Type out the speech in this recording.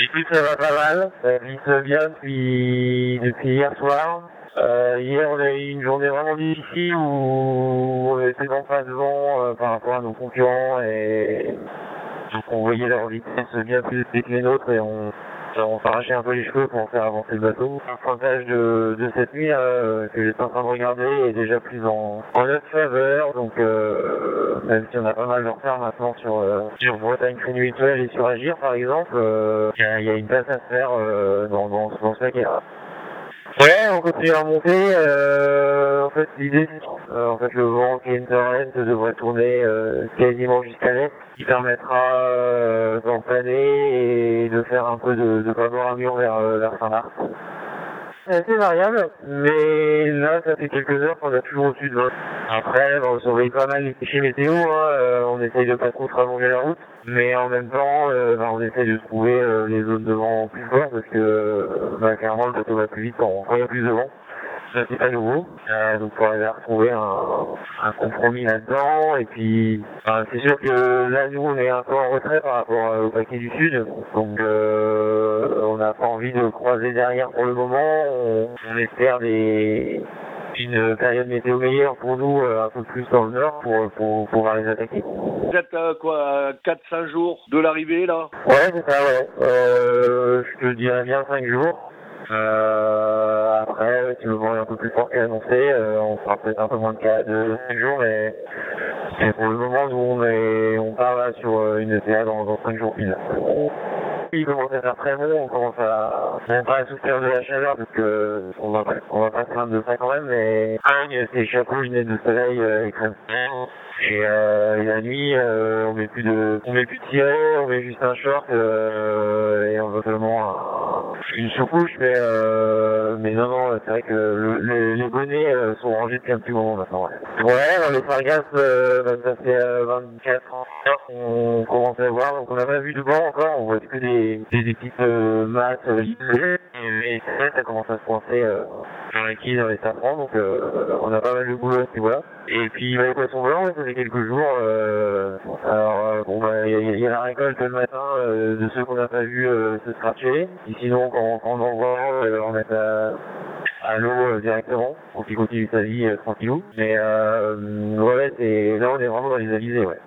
Écoute, ça va pas mal. Ça glisse bien depuis, depuis hier soir. Euh, hier, on a eu une journée vraiment difficile où on était en face devant euh, par rapport à nos concurrents et on voyait leur vitesse bien plus que les nôtres et on, on s'arrachait un peu les cheveux pour faire avancer le bateau. Le pointage de, de cette nuit euh, que j'étais en train de regarder est déjà plus en, notre faveur, donc euh, même si on a pas mal de retard maintenant sur, euh, sur Bretagne et sur Agir par exemple, euh, il y, a, y, a une place à se faire euh, dans, dans, dans ce paquet. Ouais, on continue à monter. Euh, en fait, l'idée, c'est euh, en fait le vent qui est devrait tourner euh, quasiment jusqu'à l'est, qui permettra euh, d'en planer et de faire un peu de, de panoramion vers, euh, vers Saint-Mars. C'est assez variable, mais là, ça fait quelques heures qu'on a toujours au-dessus de 20. Après, on surveille pas mal les fichiers météo, hein, euh, on essaye de pas trop rallonger la route, mais en même temps, euh, bah, on essaye de trouver euh, les zones de vent plus fortes parce que bah, clairement, le bateau va plus vite quand il y a plus de vent c'est pas nouveau. Donc arriver à retrouver un, un compromis là-dedans. Et puis enfin, c'est sûr que là nous on est un peu en retrait par rapport au paquet du sud. Donc on n'a pas envie de croiser derrière pour le moment. On, on espère des une période météo meilleure pour nous euh, un peu plus dans le nord pour, pour, pour pouvoir les attaquer. Vous êtes à quoi 4-5 jours de l'arrivée là? Ouais c'est ça ouais. Euh, je te dirais bien 5 jours. Euh, après, si le vent est un peu plus fort qu'annoncé, euh, on fera peut-être un peu moins de 4 de 5 jours, mais c'est pour le moment, nous, on, est, on part là sur une ETA dans, dans 5 jours pile. À faire très bon, on commence à, on à souffrir de la chaleur parce que on va on va pas se plaindre de ça quand même, mais c'est chapeau, lunettes de soleil, euh, crème et, euh, et la nuit, euh, on met plus de, on met plus de on met juste un short euh, et on veut seulement une sous-couche, mais euh, mais non non, c'est vrai que le, le, les bonnets euh, sont rangés depuis un petit moment maintenant. Ouais, ouais dans les sargasses, euh, ça fait 24 ans qu'on commence à voir, donc on n'a pas vu de banc encore, on voit que des, des, des petites euh, masses euh, et ça commence à se euh, dans les quilles, dans les safrans, donc euh, on a pas mal de boulot à ce niveau-là. Et puis bah, les poissons blancs, ça fait quelques jours. Euh, alors euh, bon bah il y, a la récolte le matin euh, de ceux qu'on n'a pas vu euh, se scratcher. Et sinon quand, quand on en voit un, on met à, à l'eau euh, directement pour qu'il continue sa vie euh, tranquillou. Mais euh, ouais là on est vraiment dans les avisés ouais.